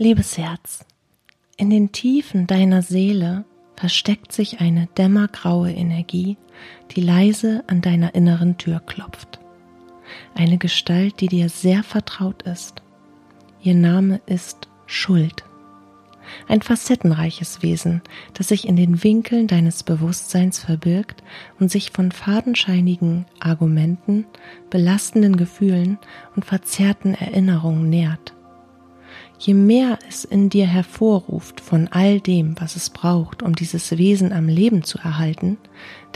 Liebes Herz, in den Tiefen deiner Seele versteckt sich eine dämmergraue Energie, die leise an deiner inneren Tür klopft. Eine Gestalt, die dir sehr vertraut ist. Ihr Name ist Schuld. Ein facettenreiches Wesen, das sich in den Winkeln deines Bewusstseins verbirgt und sich von fadenscheinigen Argumenten, belastenden Gefühlen und verzerrten Erinnerungen nährt. Je mehr es in dir hervorruft von all dem, was es braucht, um dieses Wesen am Leben zu erhalten,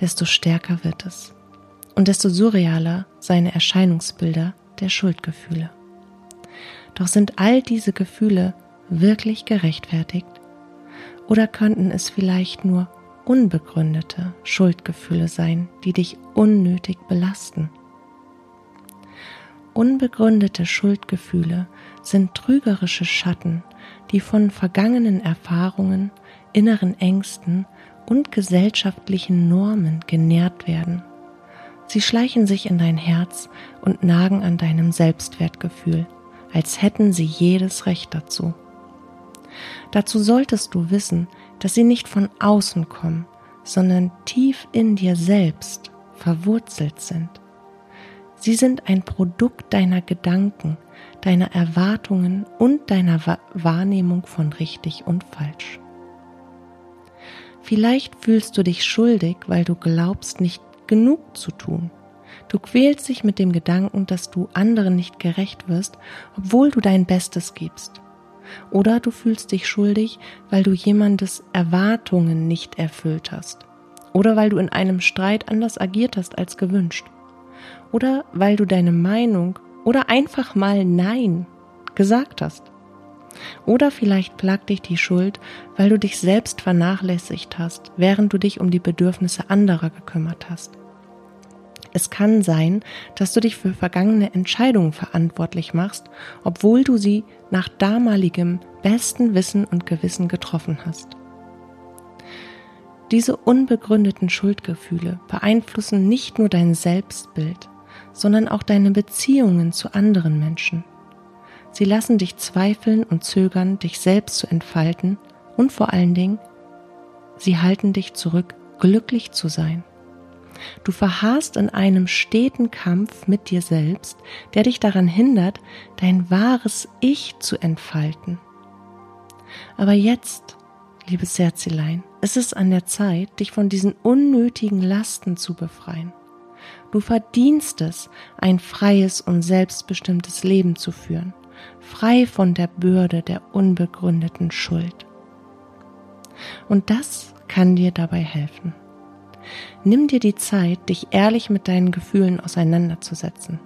desto stärker wird es und desto surrealer seine Erscheinungsbilder der Schuldgefühle. Doch sind all diese Gefühle wirklich gerechtfertigt? Oder könnten es vielleicht nur unbegründete Schuldgefühle sein, die dich unnötig belasten? Unbegründete Schuldgefühle sind trügerische Schatten, die von vergangenen Erfahrungen, inneren Ängsten und gesellschaftlichen Normen genährt werden. Sie schleichen sich in dein Herz und nagen an deinem Selbstwertgefühl, als hätten sie jedes Recht dazu. Dazu solltest du wissen, dass sie nicht von außen kommen, sondern tief in dir selbst verwurzelt sind. Sie sind ein Produkt deiner Gedanken, deiner Erwartungen und deiner Wahrnehmung von richtig und falsch. Vielleicht fühlst du dich schuldig, weil du glaubst, nicht genug zu tun. Du quälst dich mit dem Gedanken, dass du anderen nicht gerecht wirst, obwohl du dein Bestes gibst. Oder du fühlst dich schuldig, weil du jemandes Erwartungen nicht erfüllt hast. Oder weil du in einem Streit anders agiert hast als gewünscht. Oder weil du deine Meinung oder einfach mal Nein gesagt hast. Oder vielleicht plagt dich die Schuld, weil du dich selbst vernachlässigt hast, während du dich um die Bedürfnisse anderer gekümmert hast. Es kann sein, dass du dich für vergangene Entscheidungen verantwortlich machst, obwohl du sie nach damaligem besten Wissen und Gewissen getroffen hast. Diese unbegründeten Schuldgefühle beeinflussen nicht nur dein Selbstbild, sondern auch deine Beziehungen zu anderen Menschen. Sie lassen dich zweifeln und zögern, dich selbst zu entfalten und vor allen Dingen, sie halten dich zurück, glücklich zu sein. Du verharrst in einem steten Kampf mit dir selbst, der dich daran hindert, dein wahres Ich zu entfalten. Aber jetzt, liebes Herzelein, ist es an der Zeit, dich von diesen unnötigen Lasten zu befreien. Du verdienst es, ein freies und selbstbestimmtes Leben zu führen, frei von der Bürde der unbegründeten Schuld. Und das kann dir dabei helfen. Nimm dir die Zeit, dich ehrlich mit deinen Gefühlen auseinanderzusetzen.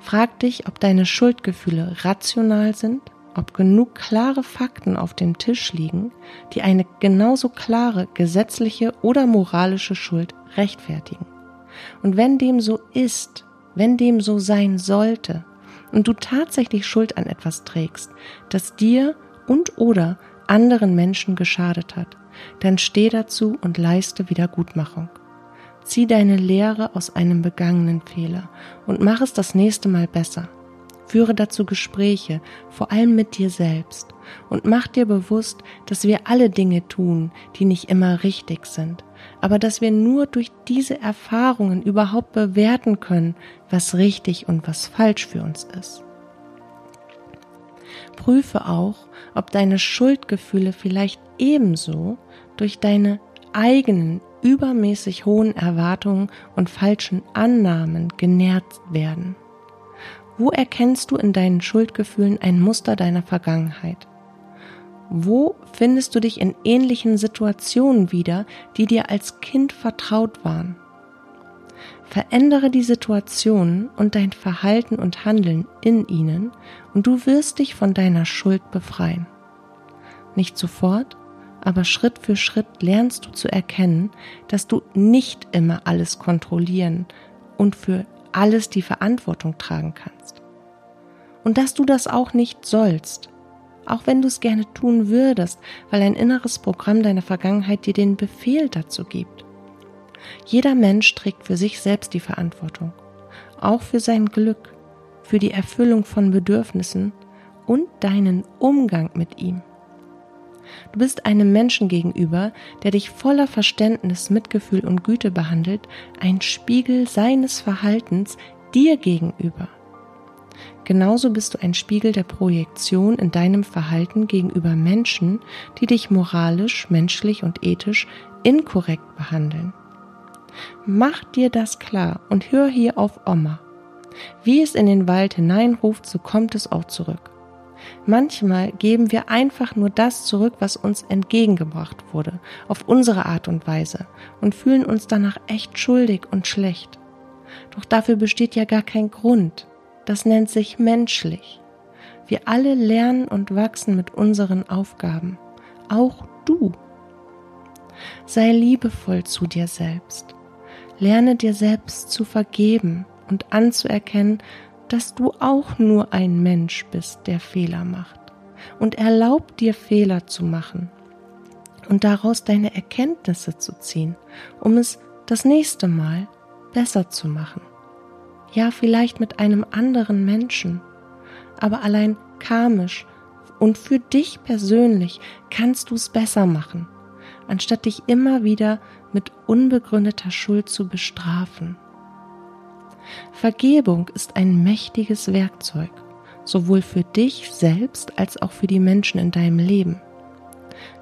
Frag dich, ob deine Schuldgefühle rational sind, ob genug klare Fakten auf dem Tisch liegen, die eine genauso klare gesetzliche oder moralische Schuld rechtfertigen. Und wenn dem so ist, wenn dem so sein sollte und du tatsächlich Schuld an etwas trägst, das dir und oder anderen Menschen geschadet hat, dann steh dazu und leiste Wiedergutmachung. Zieh deine Lehre aus einem begangenen Fehler und mach es das nächste Mal besser. Führe dazu Gespräche, vor allem mit dir selbst, und mach dir bewusst, dass wir alle Dinge tun, die nicht immer richtig sind, aber dass wir nur durch diese Erfahrungen überhaupt bewerten können, was richtig und was falsch für uns ist. Prüfe auch, ob deine Schuldgefühle vielleicht ebenso durch deine eigenen übermäßig hohen Erwartungen und falschen Annahmen genährt werden. Wo erkennst du in deinen Schuldgefühlen ein Muster deiner Vergangenheit? Wo findest du dich in ähnlichen Situationen wieder, die dir als Kind vertraut waren? Verändere die Situationen und dein Verhalten und Handeln in ihnen und du wirst dich von deiner Schuld befreien. Nicht sofort, aber Schritt für Schritt lernst du zu erkennen, dass du nicht immer alles kontrollieren und für alles die Verantwortung tragen kannst. Und dass du das auch nicht sollst, auch wenn du es gerne tun würdest, weil ein inneres Programm deiner Vergangenheit dir den Befehl dazu gibt. Jeder Mensch trägt für sich selbst die Verantwortung, auch für sein Glück, für die Erfüllung von Bedürfnissen und deinen Umgang mit ihm. Du bist einem Menschen gegenüber, der dich voller Verständnis, Mitgefühl und Güte behandelt, ein Spiegel seines Verhaltens dir gegenüber. Genauso bist du ein Spiegel der Projektion in deinem Verhalten gegenüber Menschen, die dich moralisch, menschlich und ethisch inkorrekt behandeln. Mach dir das klar und hör hier auf Oma. Wie es in den Wald hineinruft, so kommt es auch zurück. Manchmal geben wir einfach nur das zurück, was uns entgegengebracht wurde, auf unsere Art und Weise und fühlen uns danach echt schuldig und schlecht. Doch dafür besteht ja gar kein Grund. Das nennt sich menschlich. Wir alle lernen und wachsen mit unseren Aufgaben. Auch du. Sei liebevoll zu dir selbst. Lerne dir selbst zu vergeben und anzuerkennen, dass du auch nur ein Mensch bist, der Fehler macht. Und erlaub dir Fehler zu machen und daraus deine Erkenntnisse zu ziehen, um es das nächste Mal besser zu machen. Ja, vielleicht mit einem anderen Menschen, aber allein karmisch und für dich persönlich kannst du es besser machen, anstatt dich immer wieder mit unbegründeter Schuld zu bestrafen. Vergebung ist ein mächtiges Werkzeug, sowohl für dich selbst als auch für die Menschen in deinem Leben.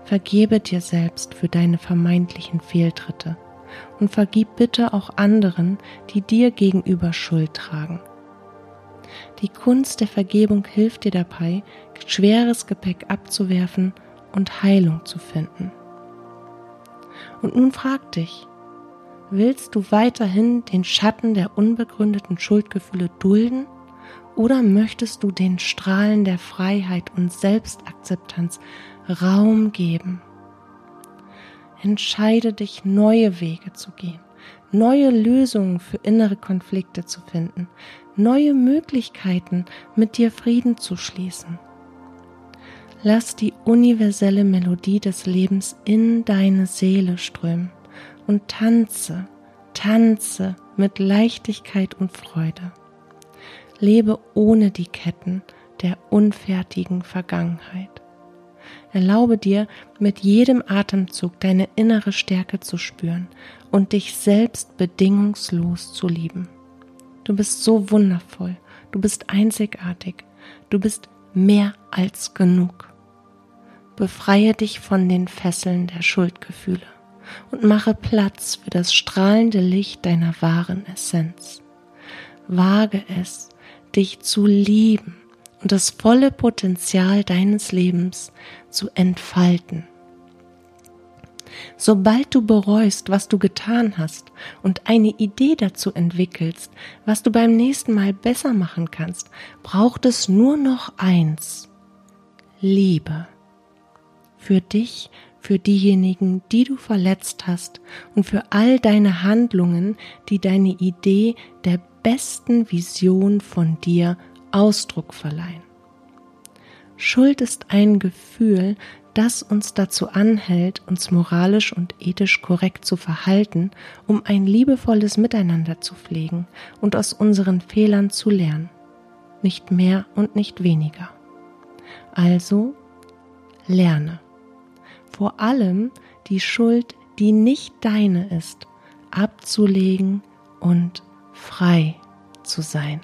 Vergebe dir selbst für deine vermeintlichen Fehltritte und vergib bitte auch anderen, die dir gegenüber Schuld tragen. Die Kunst der Vergebung hilft dir dabei, schweres Gepäck abzuwerfen und Heilung zu finden. Und nun frag dich, Willst du weiterhin den Schatten der unbegründeten Schuldgefühle dulden oder möchtest du den Strahlen der Freiheit und Selbstakzeptanz Raum geben? Entscheide dich, neue Wege zu gehen, neue Lösungen für innere Konflikte zu finden, neue Möglichkeiten, mit dir Frieden zu schließen. Lass die universelle Melodie des Lebens in deine Seele strömen und tanze, tanze mit Leichtigkeit und Freude. Lebe ohne die Ketten der unfertigen Vergangenheit. Erlaube dir, mit jedem Atemzug deine innere Stärke zu spüren und dich selbst bedingungslos zu lieben. Du bist so wundervoll, du bist einzigartig, du bist mehr als genug. Befreie dich von den Fesseln der Schuldgefühle und mache Platz für das strahlende Licht deiner wahren Essenz. Wage es, dich zu lieben und das volle Potenzial deines Lebens zu entfalten. Sobald du bereust, was du getan hast und eine Idee dazu entwickelst, was du beim nächsten Mal besser machen kannst, braucht es nur noch eins. Liebe. Für dich für diejenigen, die du verletzt hast und für all deine Handlungen, die deine Idee der besten Vision von dir Ausdruck verleihen. Schuld ist ein Gefühl, das uns dazu anhält, uns moralisch und ethisch korrekt zu verhalten, um ein liebevolles Miteinander zu pflegen und aus unseren Fehlern zu lernen. Nicht mehr und nicht weniger. Also lerne vor allem die Schuld, die nicht deine ist, abzulegen und frei zu sein.